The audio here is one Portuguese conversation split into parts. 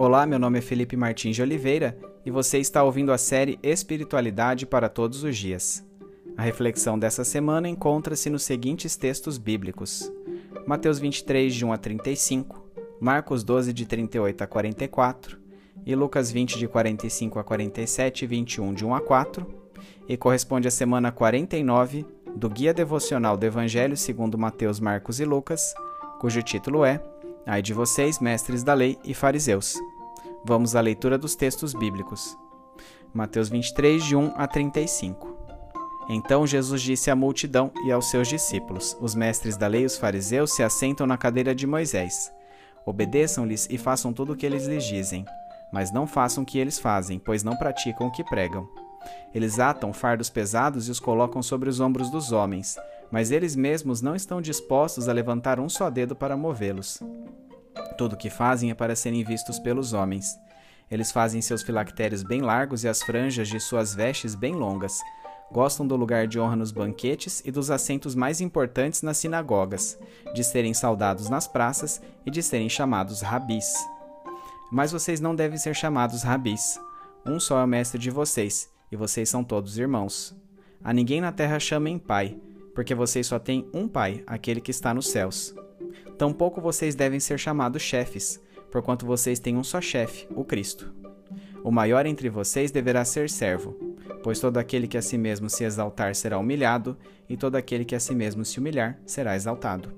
Olá, meu nome é Felipe Martins de Oliveira e você está ouvindo a série Espiritualidade para Todos os Dias. A reflexão dessa semana encontra-se nos seguintes textos bíblicos: Mateus 23, de 1 a 35, Marcos 12, de 38 a 44 e Lucas 20, de 45 a 47 e 21, de 1 a 4, e corresponde à semana 49 do Guia Devocional do Evangelho segundo Mateus, Marcos e Lucas, cujo título é Ai de vocês, mestres da lei e fariseus. Vamos à leitura dos textos bíblicos. Mateus 23, de 1 a 35. Então Jesus disse à multidão e aos seus discípulos: Os mestres da lei os fariseus se assentam na cadeira de Moisés. Obedeçam-lhes e façam tudo o que eles lhes dizem, mas não façam o que eles fazem, pois não praticam o que pregam. Eles atam fardos pesados e os colocam sobre os ombros dos homens, mas eles mesmos não estão dispostos a levantar um só dedo para movê-los. Tudo o que fazem é para serem vistos pelos homens. Eles fazem seus filactérios bem largos e as franjas de suas vestes bem longas. Gostam do lugar de honra nos banquetes e dos assentos mais importantes nas sinagogas, de serem saudados nas praças e de serem chamados rabis. Mas vocês não devem ser chamados rabis. Um só é o mestre de vocês, e vocês são todos irmãos. A ninguém na terra chamem pai, porque vocês só têm um pai, aquele que está nos céus. Tampouco vocês devem ser chamados chefes, porquanto vocês têm um só chefe, o Cristo. O maior entre vocês deverá ser servo, pois todo aquele que a si mesmo se exaltar será humilhado, e todo aquele que a si mesmo se humilhar será exaltado.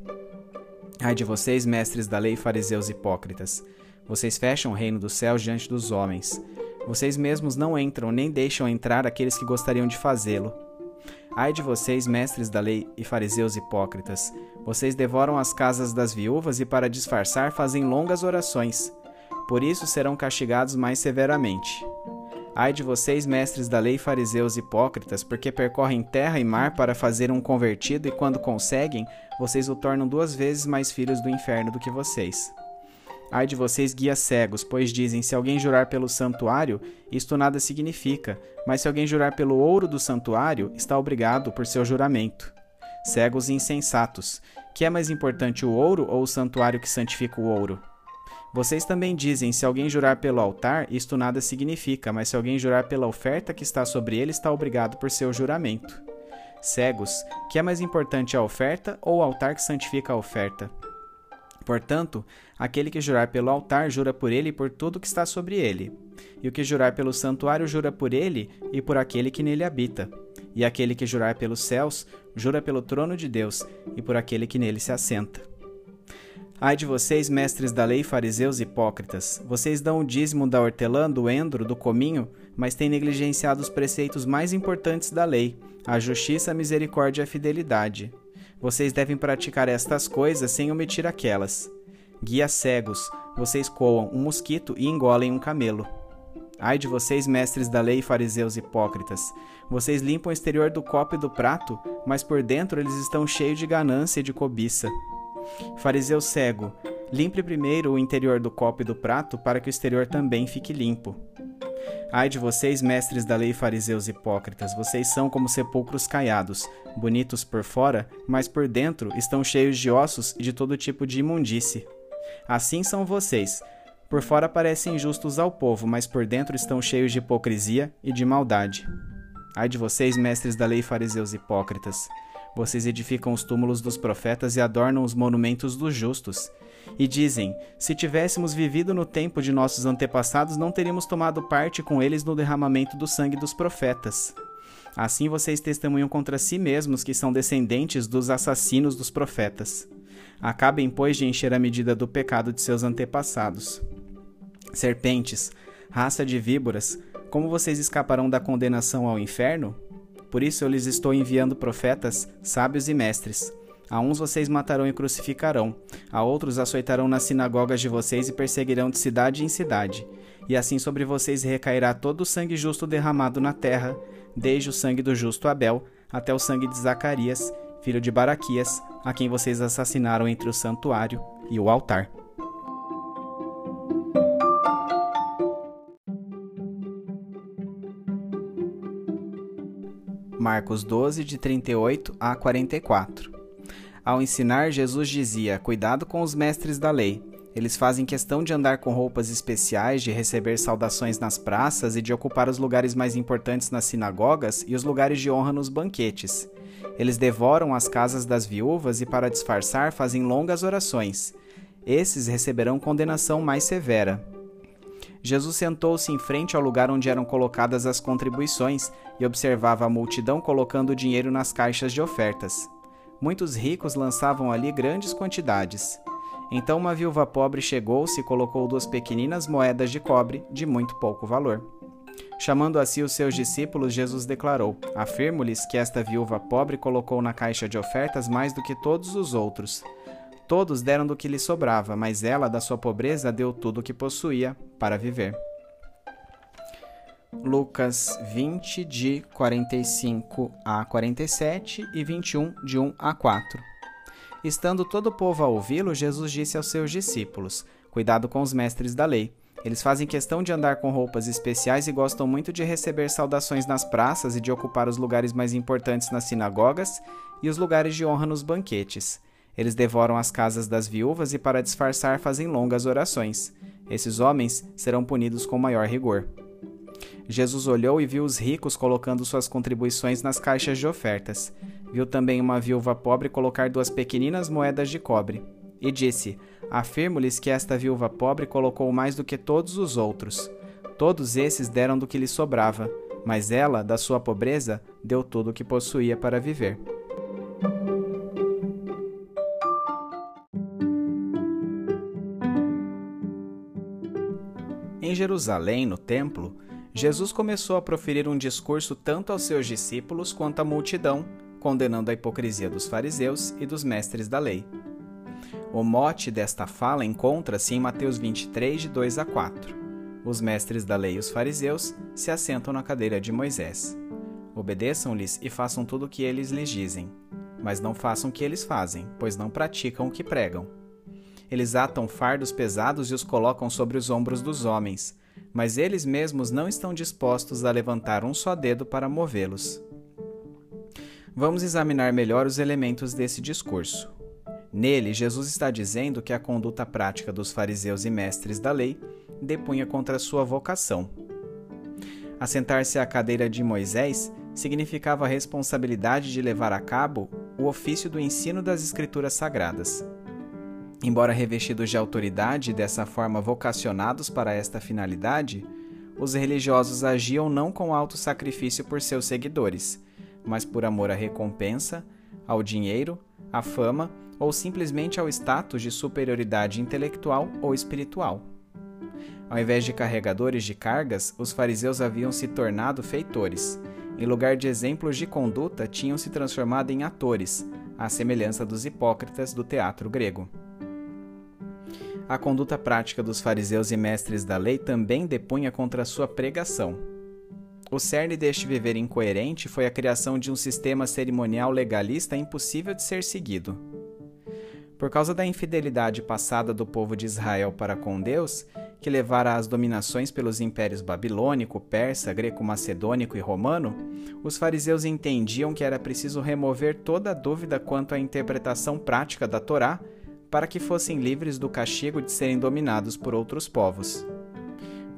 Ai de vocês, mestres da lei, fariseus hipócritas! Vocês fecham o reino dos céus diante dos homens. Vocês mesmos não entram nem deixam entrar aqueles que gostariam de fazê-lo. Ai de vocês, mestres da lei e fariseus hipócritas! Vocês devoram as casas das viúvas e, para disfarçar, fazem longas orações. Por isso serão castigados mais severamente. Ai de vocês, mestres da lei, fariseus hipócritas, porque percorrem terra e mar para fazer um convertido e, quando conseguem, vocês o tornam duas vezes mais filhos do inferno do que vocês. Ai de vocês, guias cegos, pois dizem: se alguém jurar pelo santuário, isto nada significa, mas se alguém jurar pelo ouro do santuário, está obrigado por seu juramento. Cegos e insensatos, que é mais importante o ouro ou o santuário que santifica o ouro? Vocês também dizem: se alguém jurar pelo altar, isto nada significa, mas se alguém jurar pela oferta que está sobre ele, está obrigado por seu juramento. Cegos, que é mais importante a oferta ou o altar que santifica a oferta? Portanto, aquele que jurar pelo altar jura por ele e por tudo que está sobre ele. E o que jurar pelo santuário jura por ele e por aquele que nele habita. E aquele que jurar pelos céus jura pelo trono de Deus e por aquele que nele se assenta. Ai de vocês, mestres da lei, fariseus hipócritas! Vocês dão o dízimo da hortelã, do endro, do cominho, mas têm negligenciado os preceitos mais importantes da lei: a justiça, a misericórdia e a fidelidade. Vocês devem praticar estas coisas sem omitir aquelas. Guias cegos, vocês coam um mosquito e engolem um camelo. Ai de vocês, mestres da lei fariseus hipócritas! Vocês limpam o exterior do copo e do prato, mas por dentro eles estão cheios de ganância e de cobiça. Fariseu cego, limpe primeiro o interior do copo e do prato para que o exterior também fique limpo. Ai de vocês, mestres da lei fariseus hipócritas, vocês são como sepulcros caiados, bonitos por fora, mas por dentro estão cheios de ossos e de todo tipo de imundície. Assim são vocês. Por fora parecem justos ao povo, mas por dentro estão cheios de hipocrisia e de maldade. Ai de vocês, mestres da lei fariseus hipócritas, vocês edificam os túmulos dos profetas e adornam os monumentos dos justos. E dizem: Se tivéssemos vivido no tempo de nossos antepassados, não teríamos tomado parte com eles no derramamento do sangue dos profetas. Assim vocês testemunham contra si mesmos que são descendentes dos assassinos dos profetas. Acabem, pois, de encher a medida do pecado de seus antepassados. Serpentes, raça de víboras, como vocês escaparão da condenação ao inferno? Por isso eu lhes estou enviando profetas, sábios e mestres. A uns vocês matarão e crucificarão, a outros açoitarão nas sinagogas de vocês e perseguirão de cidade em cidade. E assim sobre vocês recairá todo o sangue justo derramado na terra, desde o sangue do justo Abel até o sangue de Zacarias, filho de Baraquias, a quem vocês assassinaram entre o santuário e o altar. Marcos 12, de 38 a 44. Ao ensinar, Jesus dizia: Cuidado com os mestres da lei. Eles fazem questão de andar com roupas especiais, de receber saudações nas praças e de ocupar os lugares mais importantes nas sinagogas e os lugares de honra nos banquetes. Eles devoram as casas das viúvas e, para disfarçar, fazem longas orações. Esses receberão condenação mais severa. Jesus sentou-se em frente ao lugar onde eram colocadas as contribuições e observava a multidão colocando dinheiro nas caixas de ofertas. Muitos ricos lançavam ali grandes quantidades. Então uma viúva pobre chegou-se e colocou duas pequeninas moedas de cobre de muito pouco valor. Chamando a si os seus discípulos, Jesus declarou: Afirmo-lhes que esta viúva pobre colocou na caixa de ofertas mais do que todos os outros. Todos deram do que lhe sobrava, mas ela, da sua pobreza, deu tudo o que possuía para viver. Lucas 20, de 45 a 47 e 21, de 1 a 4. Estando todo o povo a ouvi-lo, Jesus disse aos seus discípulos: Cuidado com os mestres da lei. Eles fazem questão de andar com roupas especiais e gostam muito de receber saudações nas praças e de ocupar os lugares mais importantes nas sinagogas e os lugares de honra nos banquetes. Eles devoram as casas das viúvas e, para disfarçar, fazem longas orações. Esses homens serão punidos com maior rigor. Jesus olhou e viu os ricos colocando suas contribuições nas caixas de ofertas. Viu também uma viúva pobre colocar duas pequeninas moedas de cobre. E disse: Afirmo-lhes que esta viúva pobre colocou mais do que todos os outros. Todos esses deram do que lhe sobrava, mas ela, da sua pobreza, deu tudo o que possuía para viver. Jerusalém, no templo, Jesus começou a proferir um discurso tanto aos seus discípulos quanto à multidão, condenando a hipocrisia dos fariseus e dos mestres da lei. O mote desta fala encontra-se em Mateus 23, de 2 a 4. Os mestres da lei e os fariseus se assentam na cadeira de Moisés. Obedeçam-lhes e façam tudo o que eles lhes dizem, mas não façam o que eles fazem, pois não praticam o que pregam. Eles atam fardos pesados e os colocam sobre os ombros dos homens, mas eles mesmos não estão dispostos a levantar um só dedo para movê-los. Vamos examinar melhor os elementos desse discurso. Nele, Jesus está dizendo que a conduta prática dos fariseus e mestres da lei depunha contra sua vocação. Assentar-se à cadeira de Moisés significava a responsabilidade de levar a cabo o ofício do ensino das Escrituras Sagradas. Embora revestidos de autoridade e dessa forma vocacionados para esta finalidade, os religiosos agiam não com alto sacrifício por seus seguidores, mas por amor à recompensa, ao dinheiro, à fama ou simplesmente ao status de superioridade intelectual ou espiritual. Ao invés de carregadores de cargas, os fariseus haviam se tornado feitores. Em lugar de exemplos de conduta, tinham se transformado em atores, à semelhança dos hipócritas do teatro grego. A conduta prática dos fariseus e mestres da lei também depunha contra sua pregação. O cerne deste viver incoerente foi a criação de um sistema cerimonial legalista impossível de ser seguido. Por causa da infidelidade passada do povo de Israel para com Deus, que levara às dominações pelos impérios babilônico, persa, greco-macedônico e romano, os fariseus entendiam que era preciso remover toda dúvida quanto à interpretação prática da Torá para que fossem livres do castigo de serem dominados por outros povos.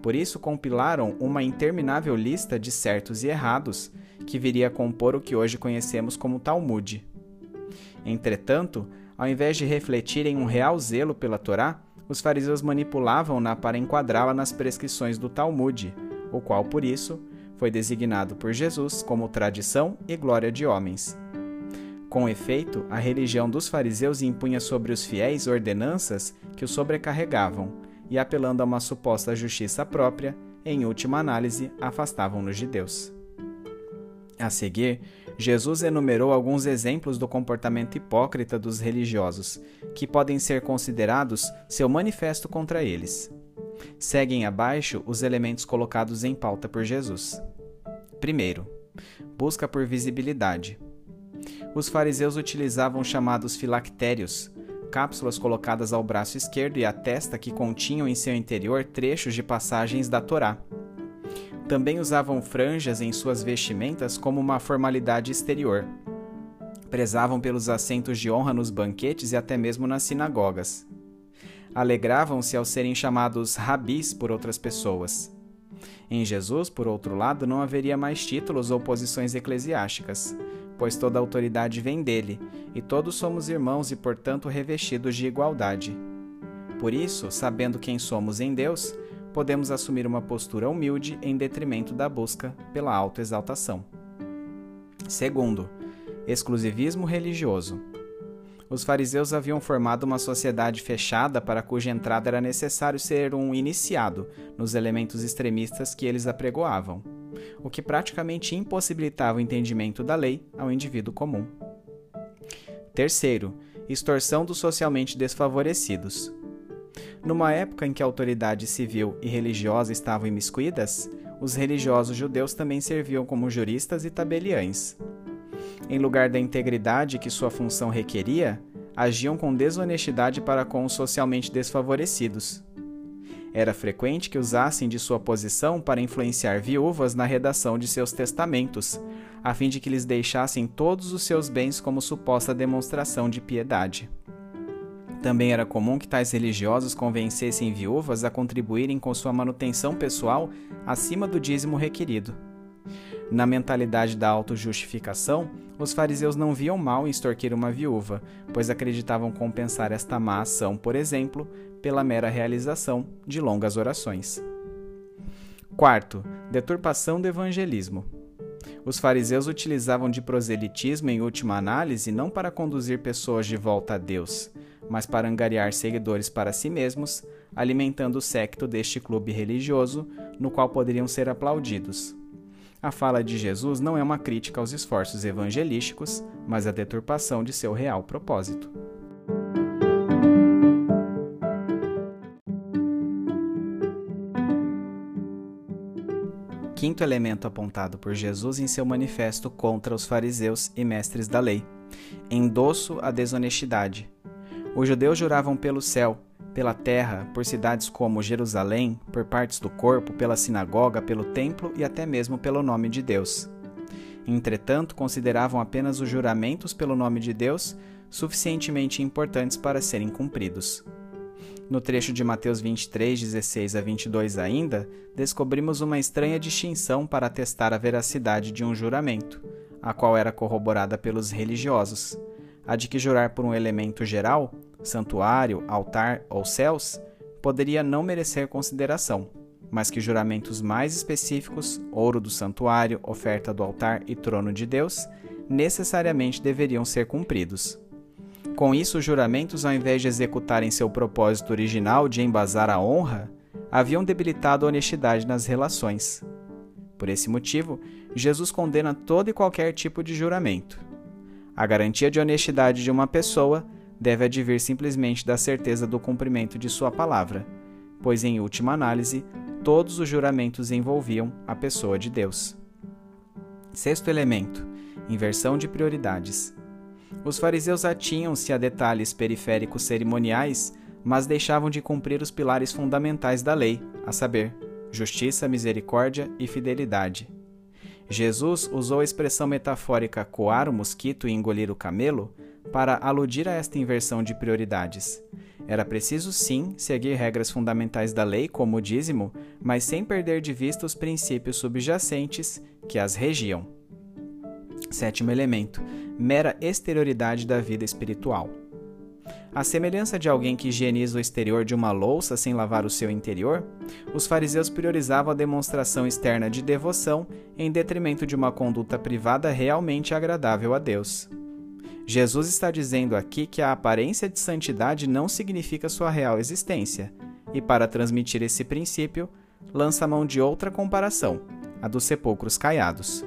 Por isso compilaram uma interminável lista de certos e errados, que viria a compor o que hoje conhecemos como Talmud. Entretanto, ao invés de refletirem um real zelo pela Torá, os fariseus manipulavam-na para enquadrá-la nas prescrições do Talmud, o qual, por isso, foi designado por Jesus como tradição e glória de homens. Com efeito, a religião dos fariseus impunha sobre os fiéis ordenanças que os sobrecarregavam e, apelando a uma suposta justiça própria, em última análise, afastavam-nos de Deus. A seguir, Jesus enumerou alguns exemplos do comportamento hipócrita dos religiosos, que podem ser considerados seu manifesto contra eles. Seguem abaixo os elementos colocados em pauta por Jesus. Primeiro, busca por visibilidade. Os fariseus utilizavam chamados filactérios, cápsulas colocadas ao braço esquerdo e à testa que continham em seu interior trechos de passagens da Torá. Também usavam franjas em suas vestimentas como uma formalidade exterior. Prezavam pelos assentos de honra nos banquetes e até mesmo nas sinagogas. alegravam-se ao serem chamados rabis por outras pessoas. Em Jesus, por outro lado, não haveria mais títulos ou posições eclesiásticas, pois toda autoridade vem dele, e todos somos irmãos e, portanto, revestidos de igualdade. Por isso, sabendo quem somos em Deus, podemos assumir uma postura humilde em detrimento da busca pela autoexaltação. Segundo, exclusivismo religioso. Os fariseus haviam formado uma sociedade fechada para cuja entrada era necessário ser um iniciado nos elementos extremistas que eles apregoavam, o que praticamente impossibilitava o entendimento da lei ao indivíduo comum. Terceiro, extorsão dos socialmente desfavorecidos. Numa época em que a autoridade civil e religiosa estavam imiscuídas, os religiosos judeus também serviam como juristas e tabeliães, em lugar da integridade que sua função requeria, agiam com desonestidade para com os socialmente desfavorecidos. Era frequente que usassem de sua posição para influenciar viúvas na redação de seus testamentos, a fim de que lhes deixassem todos os seus bens como suposta demonstração de piedade. Também era comum que tais religiosos convencessem viúvas a contribuírem com sua manutenção pessoal acima do dízimo requerido. Na mentalidade da autojustificação, os fariseus não viam mal em extorquir uma viúva, pois acreditavam compensar esta má ação, por exemplo, pela mera realização de longas orações. Quarto, deturpação do evangelismo. Os fariseus utilizavam de proselitismo em última análise não para conduzir pessoas de volta a Deus, mas para angariar seguidores para si mesmos, alimentando o séquito deste clube religioso, no qual poderiam ser aplaudidos. A fala de Jesus não é uma crítica aos esforços evangelísticos, mas a deturpação de seu real propósito. Quinto elemento apontado por Jesus em seu manifesto contra os fariseus e mestres da lei: endosso à desonestidade. Os judeus juravam pelo céu, pela terra, por cidades como Jerusalém, por partes do corpo, pela sinagoga, pelo templo e até mesmo pelo nome de Deus. Entretanto, consideravam apenas os juramentos pelo nome de Deus suficientemente importantes para serem cumpridos. No trecho de Mateus 23, 16 a 22 ainda, descobrimos uma estranha distinção para atestar a veracidade de um juramento, a qual era corroborada pelos religiosos, a de que jurar por um elemento geral santuário, altar ou céus, poderia não merecer consideração, mas que juramentos mais específicos, ouro do santuário, oferta do altar e trono de Deus, necessariamente deveriam ser cumpridos. Com isso, os juramentos, ao invés de executarem seu propósito original de embasar a honra, haviam debilitado a honestidade nas relações. Por esse motivo, Jesus condena todo e qualquer tipo de juramento. A garantia de honestidade de uma pessoa deve advir simplesmente da certeza do cumprimento de sua palavra, pois, em última análise, todos os juramentos envolviam a pessoa de Deus. Sexto elemento: inversão de prioridades. Os fariseus atinham-se a detalhes periféricos cerimoniais, mas deixavam de cumprir os pilares fundamentais da lei, a saber, justiça, misericórdia e fidelidade. Jesus usou a expressão metafórica coar o mosquito e engolir o camelo para aludir a esta inversão de prioridades. Era preciso, sim, seguir regras fundamentais da lei, como o dízimo, mas sem perder de vista os princípios subjacentes que as regiam. Sétimo elemento: mera exterioridade da vida espiritual. À semelhança de alguém que higieniza o exterior de uma louça sem lavar o seu interior, os fariseus priorizavam a demonstração externa de devoção em detrimento de uma conduta privada realmente agradável a Deus. Jesus está dizendo aqui que a aparência de santidade não significa sua real existência, e para transmitir esse princípio, lança mão de outra comparação, a dos sepulcros caiados.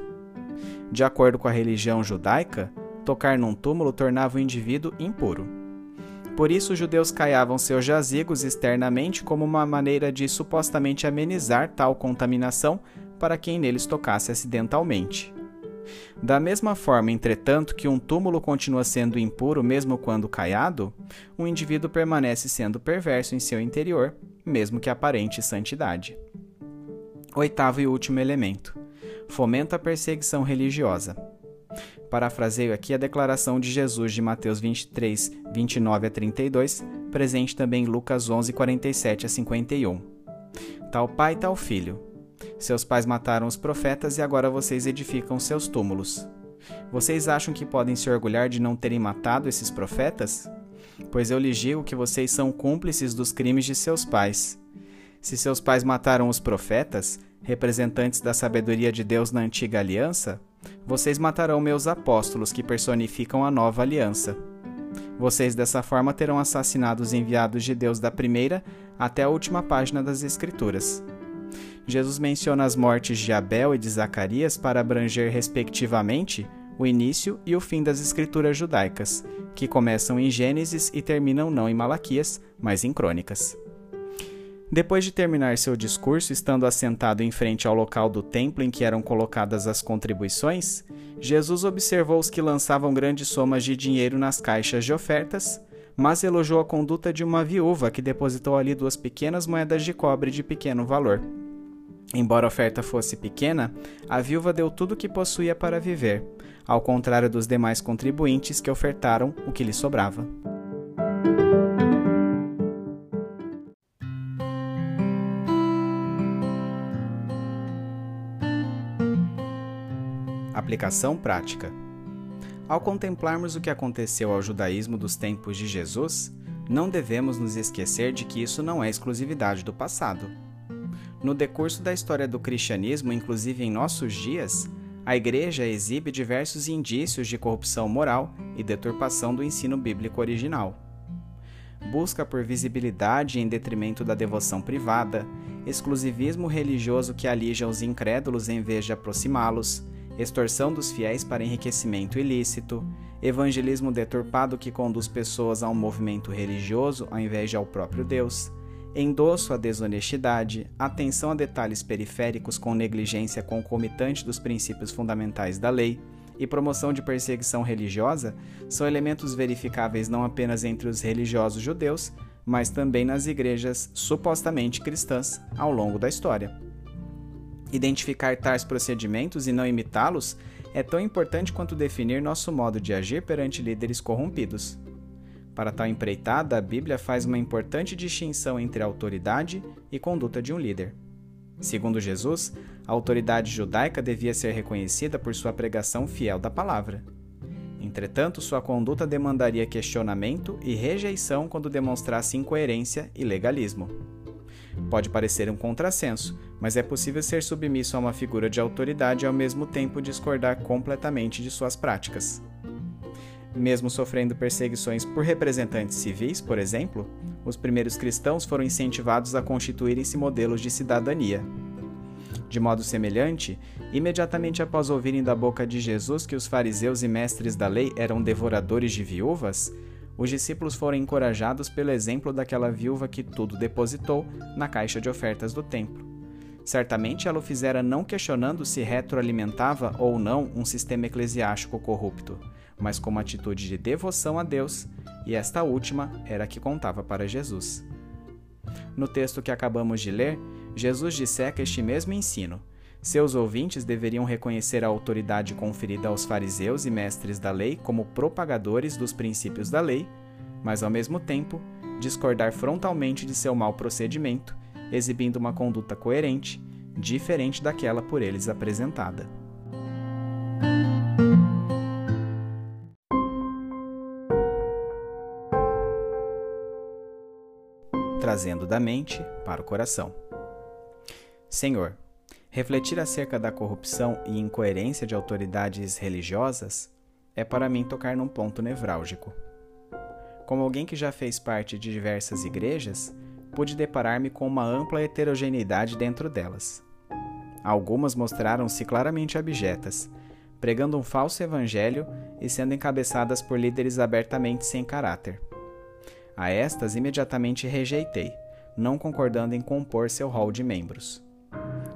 De acordo com a religião judaica, tocar num túmulo tornava o indivíduo impuro. Por isso, os judeus caiavam seus jazigos externamente como uma maneira de supostamente amenizar tal contaminação para quem neles tocasse acidentalmente. Da mesma forma, entretanto, que um túmulo continua sendo impuro mesmo quando caiado, um indivíduo permanece sendo perverso em seu interior, mesmo que aparente santidade. Oitavo e último elemento: fomenta a perseguição religiosa. Parafraseio aqui a declaração de Jesus de Mateus 23, 29 a 32, presente também em Lucas 11, 47 a 51. Tal pai, tal filho. Seus pais mataram os profetas e agora vocês edificam seus túmulos. Vocês acham que podem se orgulhar de não terem matado esses profetas? Pois eu lhes digo que vocês são cúmplices dos crimes de seus pais. Se seus pais mataram os profetas, representantes da sabedoria de Deus na antiga aliança, vocês matarão meus apóstolos que personificam a nova aliança. Vocês dessa forma terão assassinado os enviados de Deus da primeira até a última página das Escrituras. Jesus menciona as mortes de Abel e de Zacarias para abranger, respectivamente, o início e o fim das escrituras judaicas, que começam em Gênesis e terminam não em Malaquias, mas em Crônicas. Depois de terminar seu discurso, estando assentado em frente ao local do templo em que eram colocadas as contribuições, Jesus observou os que lançavam grandes somas de dinheiro nas caixas de ofertas, mas elogiou a conduta de uma viúva que depositou ali duas pequenas moedas de cobre de pequeno valor. Embora a oferta fosse pequena, a viúva deu tudo o que possuía para viver, ao contrário dos demais contribuintes que ofertaram o que lhe sobrava. Aplicação prática. Ao contemplarmos o que aconteceu ao judaísmo dos tempos de Jesus, não devemos nos esquecer de que isso não é exclusividade do passado. No decurso da história do cristianismo, inclusive em nossos dias, a Igreja exibe diversos indícios de corrupção moral e deturpação do ensino bíblico original. Busca por visibilidade em detrimento da devoção privada, exclusivismo religioso que alija os incrédulos em vez de aproximá-los, extorsão dos fiéis para enriquecimento ilícito, evangelismo deturpado que conduz pessoas a um movimento religioso ao invés de ao próprio Deus, endosso à desonestidade, atenção a detalhes periféricos com negligência concomitante dos princípios fundamentais da lei e promoção de perseguição religiosa são elementos verificáveis não apenas entre os religiosos judeus, mas também nas igrejas supostamente cristãs ao longo da história. Identificar tais procedimentos e não imitá-los é tão importante quanto definir nosso modo de agir perante líderes corrompidos. Para tal empreitada, a Bíblia faz uma importante distinção entre a autoridade e conduta de um líder. Segundo Jesus, a autoridade judaica devia ser reconhecida por sua pregação fiel da palavra. Entretanto, sua conduta demandaria questionamento e rejeição quando demonstrasse incoerência e legalismo. Pode parecer um contrassenso, mas é possível ser submisso a uma figura de autoridade e ao mesmo tempo discordar completamente de suas práticas. Mesmo sofrendo perseguições por representantes civis, por exemplo, os primeiros cristãos foram incentivados a constituírem-se modelos de cidadania. De modo semelhante, imediatamente após ouvirem da boca de Jesus que os fariseus e mestres da lei eram devoradores de viúvas, os discípulos foram encorajados pelo exemplo daquela viúva que tudo depositou na caixa de ofertas do templo. Certamente ela o fizera não questionando se retroalimentava ou não um sistema eclesiástico corrupto, mas como atitude de devoção a Deus, e esta última era a que contava para Jesus. No texto que acabamos de ler, Jesus disseca este mesmo ensino seus ouvintes deveriam reconhecer a autoridade conferida aos fariseus e mestres da lei como propagadores dos princípios da lei, mas ao mesmo tempo discordar frontalmente de seu mau procedimento, exibindo uma conduta coerente, diferente daquela por eles apresentada. Trazendo da mente para o coração. Senhor, Refletir acerca da corrupção e incoerência de autoridades religiosas é para mim tocar num ponto nevrálgico. Como alguém que já fez parte de diversas igrejas, pude deparar-me com uma ampla heterogeneidade dentro delas. Algumas mostraram-se claramente abjetas, pregando um falso evangelho e sendo encabeçadas por líderes abertamente sem caráter. A estas imediatamente rejeitei, não concordando em compor seu rol de membros.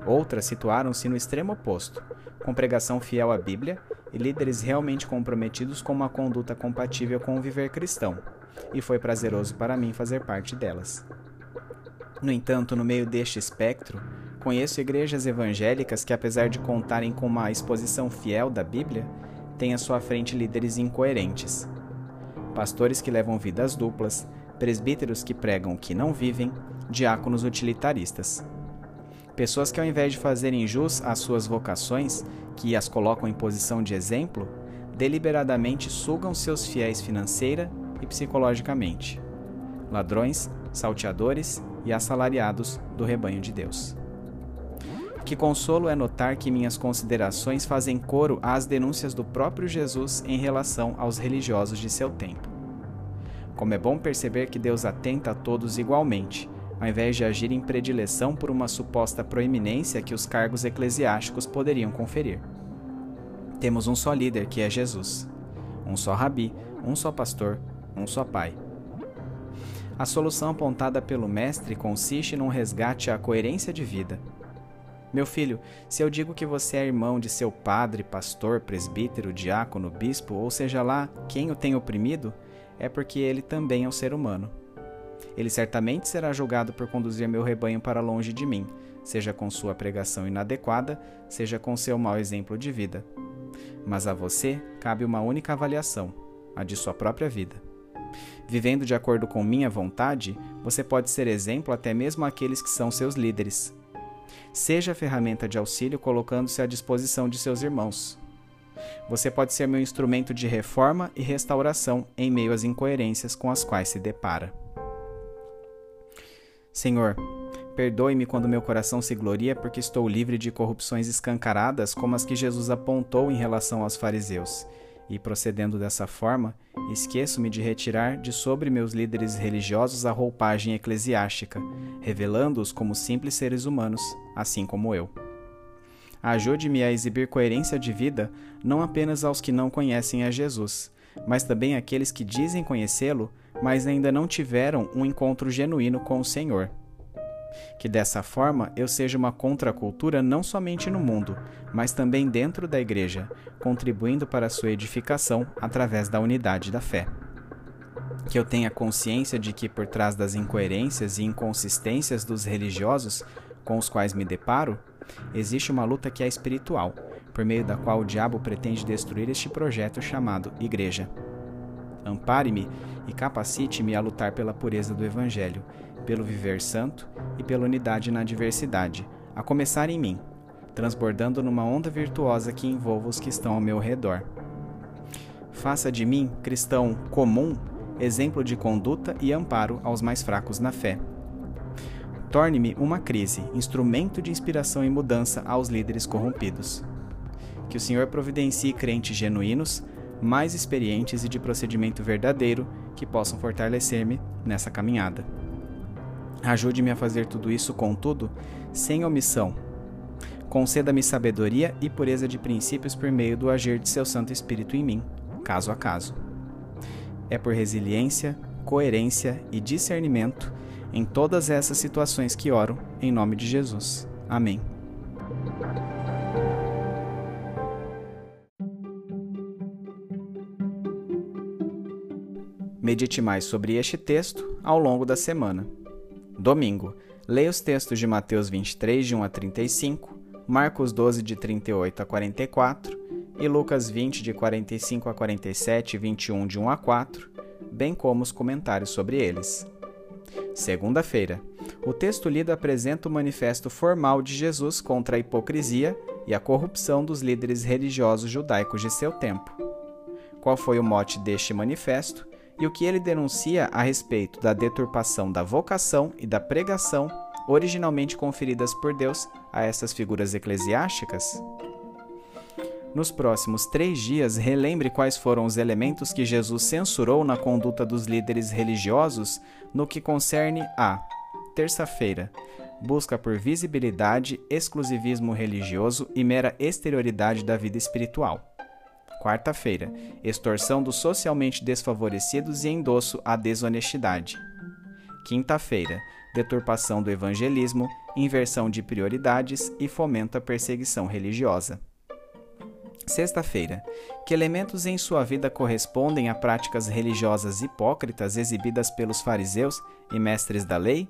Outras situaram-se no extremo oposto, com pregação fiel à Bíblia e líderes realmente comprometidos com uma conduta compatível com o viver cristão, e foi prazeroso para mim fazer parte delas. No entanto, no meio deste espectro, conheço igrejas evangélicas que, apesar de contarem com uma exposição fiel da Bíblia, têm à sua frente líderes incoerentes. Pastores que levam vidas duplas, presbíteros que pregam o que não vivem, diáconos utilitaristas. Pessoas que, ao invés de fazerem jus às suas vocações, que as colocam em posição de exemplo, deliberadamente sugam seus fiéis financeira e psicologicamente. Ladrões, salteadores e assalariados do rebanho de Deus. Que consolo é notar que minhas considerações fazem coro às denúncias do próprio Jesus em relação aos religiosos de seu tempo. Como é bom perceber que Deus atenta a todos igualmente, ao invés de agir em predileção por uma suposta proeminência que os cargos eclesiásticos poderiam conferir. Temos um só líder, que é Jesus, um só rabi, um só pastor, um só pai. A solução apontada pelo Mestre consiste num resgate à coerência de vida. Meu filho, se eu digo que você é irmão de seu padre, pastor, presbítero, diácono, bispo, ou seja lá quem o tem oprimido, é porque ele também é um ser humano. Ele certamente será julgado por conduzir meu rebanho para longe de mim, seja com sua pregação inadequada, seja com seu mau exemplo de vida. Mas a você cabe uma única avaliação, a de sua própria vida. Vivendo de acordo com minha vontade, você pode ser exemplo até mesmo àqueles que são seus líderes. Seja ferramenta de auxílio colocando-se à disposição de seus irmãos. Você pode ser meu instrumento de reforma e restauração em meio às incoerências com as quais se depara. Senhor, perdoe-me quando meu coração se gloria porque estou livre de corrupções escancaradas como as que Jesus apontou em relação aos fariseus. E procedendo dessa forma, esqueço-me de retirar de sobre meus líderes religiosos a roupagem eclesiástica, revelando-os como simples seres humanos, assim como eu. Ajude-me a exibir coerência de vida não apenas aos que não conhecem a Jesus, mas também àqueles que dizem conhecê-lo, mas ainda não tiveram um encontro genuíno com o Senhor. Que dessa forma eu seja uma contracultura não somente no mundo, mas também dentro da Igreja, contribuindo para a sua edificação através da unidade da fé. Que eu tenha consciência de que por trás das incoerências e inconsistências dos religiosos com os quais me deparo, existe uma luta que é espiritual, por meio da qual o diabo pretende destruir este projeto chamado Igreja. Ampare-me e capacite-me a lutar pela pureza do Evangelho, pelo viver santo e pela unidade na diversidade, a começar em mim, transbordando numa onda virtuosa que envolva os que estão ao meu redor. Faça de mim, cristão comum, exemplo de conduta e amparo aos mais fracos na fé. Torne-me uma crise, instrumento de inspiração e mudança aos líderes corrompidos. Que o Senhor providencie crentes genuínos, mais experientes e de procedimento verdadeiro que possam fortalecer-me nessa caminhada. Ajude-me a fazer tudo isso, contudo, sem omissão. Conceda-me sabedoria e pureza de princípios por meio do agir de seu Santo Espírito em mim, caso a caso. É por resiliência, coerência e discernimento em todas essas situações que oro, em nome de Jesus. Amém. Medite mais sobre este texto ao longo da semana. Domingo, leia os textos de Mateus 23, de 1 a 35, Marcos 12, de 38 a 44 e Lucas 20, de 45 a 47 e 21, de 1 a 4, bem como os comentários sobre eles. Segunda-feira. O texto lido apresenta o manifesto formal de Jesus contra a hipocrisia e a corrupção dos líderes religiosos judaicos de seu tempo. Qual foi o mote deste manifesto e o que ele denuncia a respeito da deturpação da vocação e da pregação originalmente conferidas por Deus a essas figuras eclesiásticas? Nos próximos três dias, relembre quais foram os elementos que Jesus censurou na conduta dos líderes religiosos no que concerne a terça-feira, busca por visibilidade, exclusivismo religioso e mera exterioridade da vida espiritual. Quarta-feira, extorsão dos socialmente desfavorecidos e endosso à desonestidade. Quinta-feira, deturpação do evangelismo, inversão de prioridades e fomento à perseguição religiosa. Sexta-feira. Que elementos em sua vida correspondem a práticas religiosas hipócritas exibidas pelos fariseus e mestres da lei?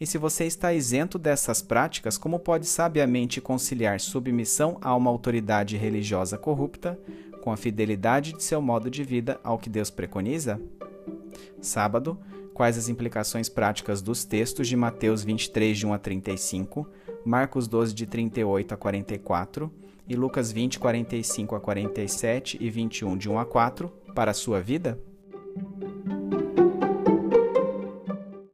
E se você está isento dessas práticas, como pode sabiamente conciliar submissão a uma autoridade religiosa corrupta com a fidelidade de seu modo de vida ao que Deus preconiza? Sábado, quais as implicações práticas dos textos de Mateus 23, de 1 a 35, Marcos 12, de 38 a 44 e Lucas 20, 45 a 47 e 21, de 1 a 4, para a sua vida?